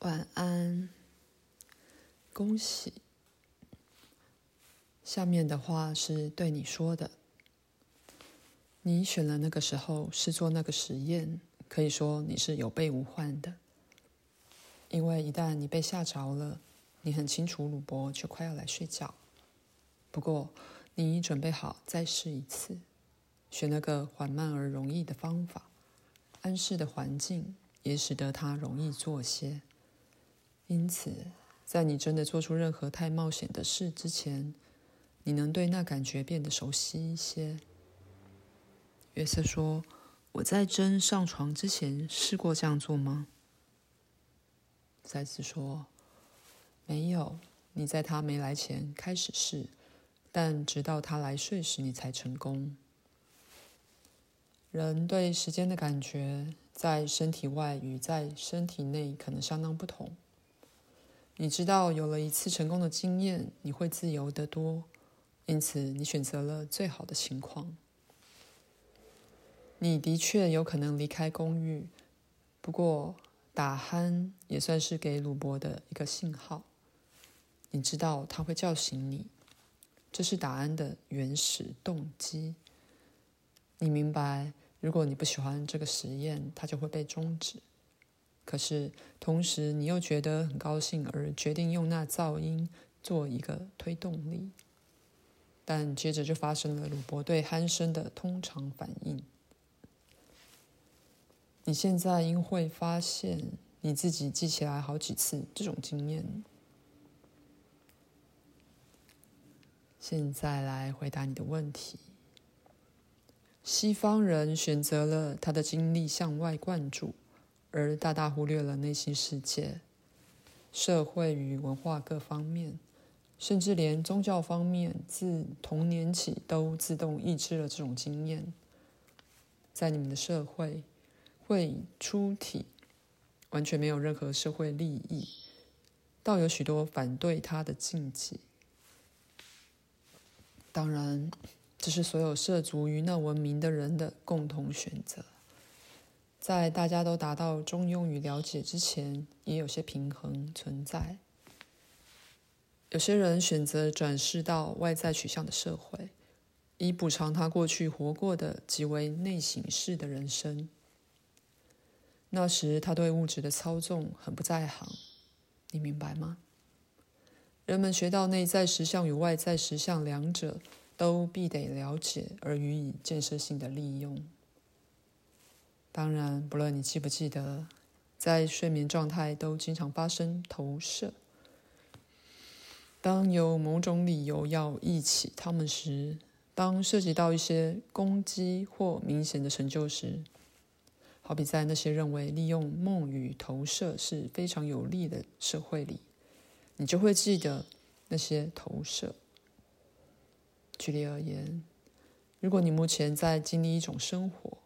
晚安，恭喜。下面的话是对你说的。你选了那个时候是做那个实验，可以说你是有备无患的。因为一旦你被吓着了，你很清楚鲁伯就快要来睡觉。不过，你准备好再试一次，选那个缓慢而容易的方法，安适的环境也使得它容易做些。因此，在你真的做出任何太冒险的事之前，你能对那感觉变得熟悉一些。约瑟说：“我在真上床之前试过这样做吗？”赛斯说：“没有，你在他没来前开始试，但直到他来睡时，你才成功。人对时间的感觉，在身体外与在身体内可能相当不同。你知道，有了一次成功的经验，你会自由得多，因此你选择了最好的情况。”你的确有可能离开公寓，不过打鼾也算是给鲁伯的一个信号。你知道他会叫醒你，这是打鼾的原始动机。你明白，如果你不喜欢这个实验，它就会被终止。可是同时，你又觉得很高兴，而决定用那噪音做一个推动力。但接着就发生了鲁伯对鼾声的通常反应。你现在应会发现你自己记起来好几次这种经验。现在来回答你的问题。西方人选择了他的精力向外灌注，而大大忽略了内心世界、社会与文化各方面，甚至连宗教方面，自童年起都自动抑制了这种经验。在你们的社会。会出体，完全没有任何社会利益，倒有许多反对他的禁忌。当然，这是所有涉足于那文明的人的共同选择。在大家都达到中庸与了解之前，也有些平衡存在。有些人选择转世到外在取向的社会，以补偿他过去活过的极为内省式的人生。那时他对物质的操纵很不在行，你明白吗？人们学到内在实相与外在实相两者都必得了解，而予以建设性的利用。当然，不论你记不记得，在睡眠状态都经常发生投射。当有某种理由要忆起他们时，当涉及到一些攻击或明显的成就时。好比在那些认为利用梦与投射是非常有利的社会里，你就会记得那些投射。举例而言，如果你目前在经历一种生活，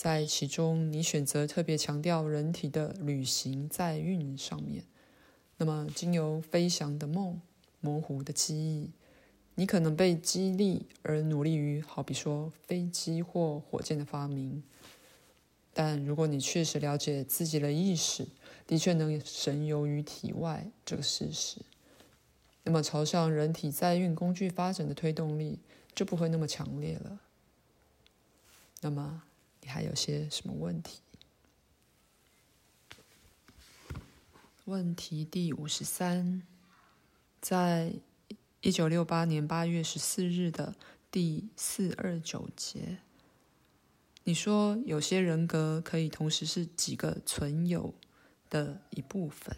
在其中你选择特别强调人体的旅行载运上面，那么经由飞翔的梦、模糊的记忆，你可能被激励而努力于好比说飞机或火箭的发明。但如果你确实了解自己的意识的确能神游于体外这个事实，那么朝向人体载运工具发展的推动力就不会那么强烈了。那么你还有些什么问题？问题第五十三，在一九六八年八月十四日的第四二九节。你说有些人格可以同时是几个存有的一部分。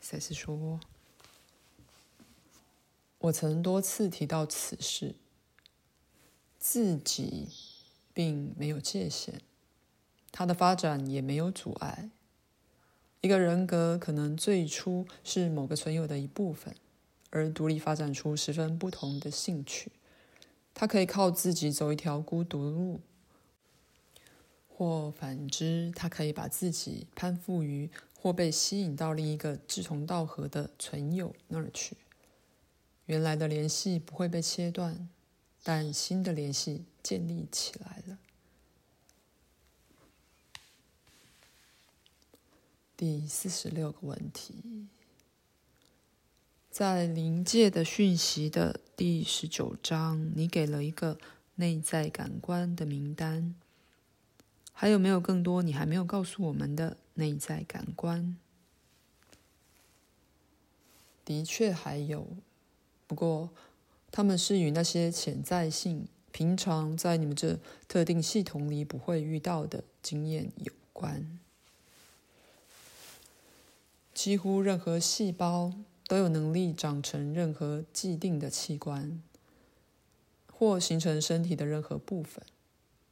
赛斯说：“我曾多次提到此事，自己并没有界限，它的发展也没有阻碍。一个人格可能最初是某个存有的一部分，而独立发展出十分不同的兴趣。”他可以靠自己走一条孤独路，或反之，他可以把自己攀附于或被吸引到另一个志同道合的存有那儿去。原来的联系不会被切断，但新的联系建立起来了。第四十六个问题，在临界的讯息的第十九章，你给了一个内在感官的名单。还有没有更多你还没有告诉我们的内在感官？的确还有，不过他们是与那些潜在性、平常在你们这特定系统里不会遇到的经验有关。几乎任何细胞都有能力长成任何既定的器官，或形成身体的任何部分。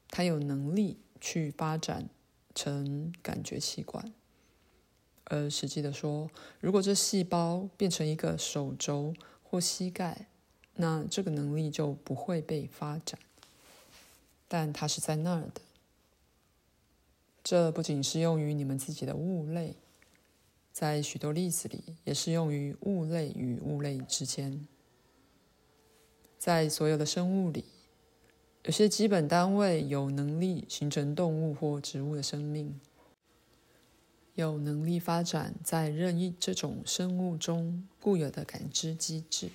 它有能力去发展成感觉器官。而实际的说，如果这细胞变成一个手肘或膝盖，那这个能力就不会被发展。但它是在那儿的。这不仅适用于你们自己的物类。在许多例子里，也适用于物类与物类之间。在所有的生物里，有些基本单位有能力形成动物或植物的生命，有能力发展在任意这种生物中固有的感知机制。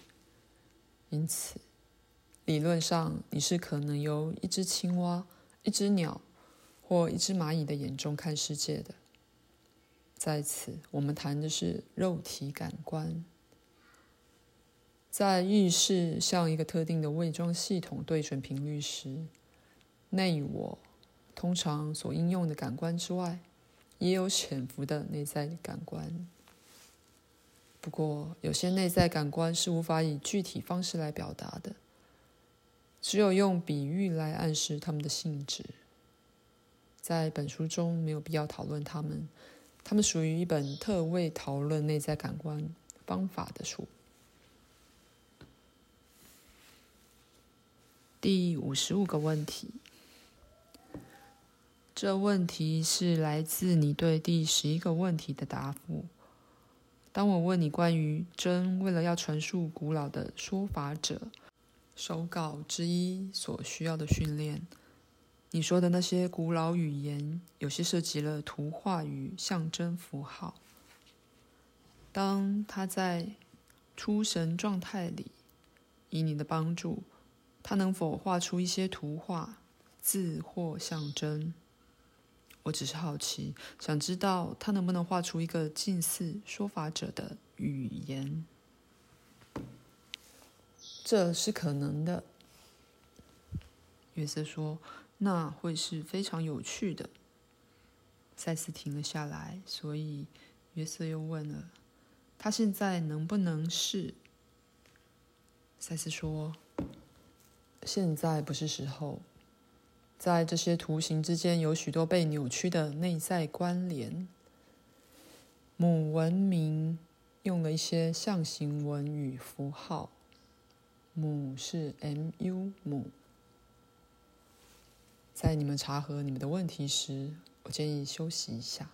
因此，理论上，你是可能由一只青蛙、一只鸟或一只蚂蚁的眼中看世界的。在此，我们谈的是肉体感官。在意识向一个特定的伪装系统对准频率时，内我通常所应用的感官之外，也有潜伏的内在感官。不过，有些内在感官是无法以具体方式来表达的，只有用比喻来暗示它们的性质。在本书中，没有必要讨论它们。它们属于一本特为讨论内在感官方法的书。第五十五个问题，这问题是来自你对第十一个问题的答复。当我问你关于真为了要传述古老的说法者手稿之一所需要的训练。你说的那些古老语言，有些涉及了图画与象征符号。当他在出神状态里，以你的帮助，他能否画出一些图画、字或象征？我只是好奇，想知道他能不能画出一个近似说法者的语言。这是可能的，约瑟说。那会是非常有趣的。赛斯停了下来，所以约瑟又问了：“他现在能不能是？”赛斯说：“现在不是时候。在这些图形之间有许多被扭曲的内在关联。母文明用了一些象形文与符号。母是 mu 母。”在你们查核你们的问题时，我建议休息一下。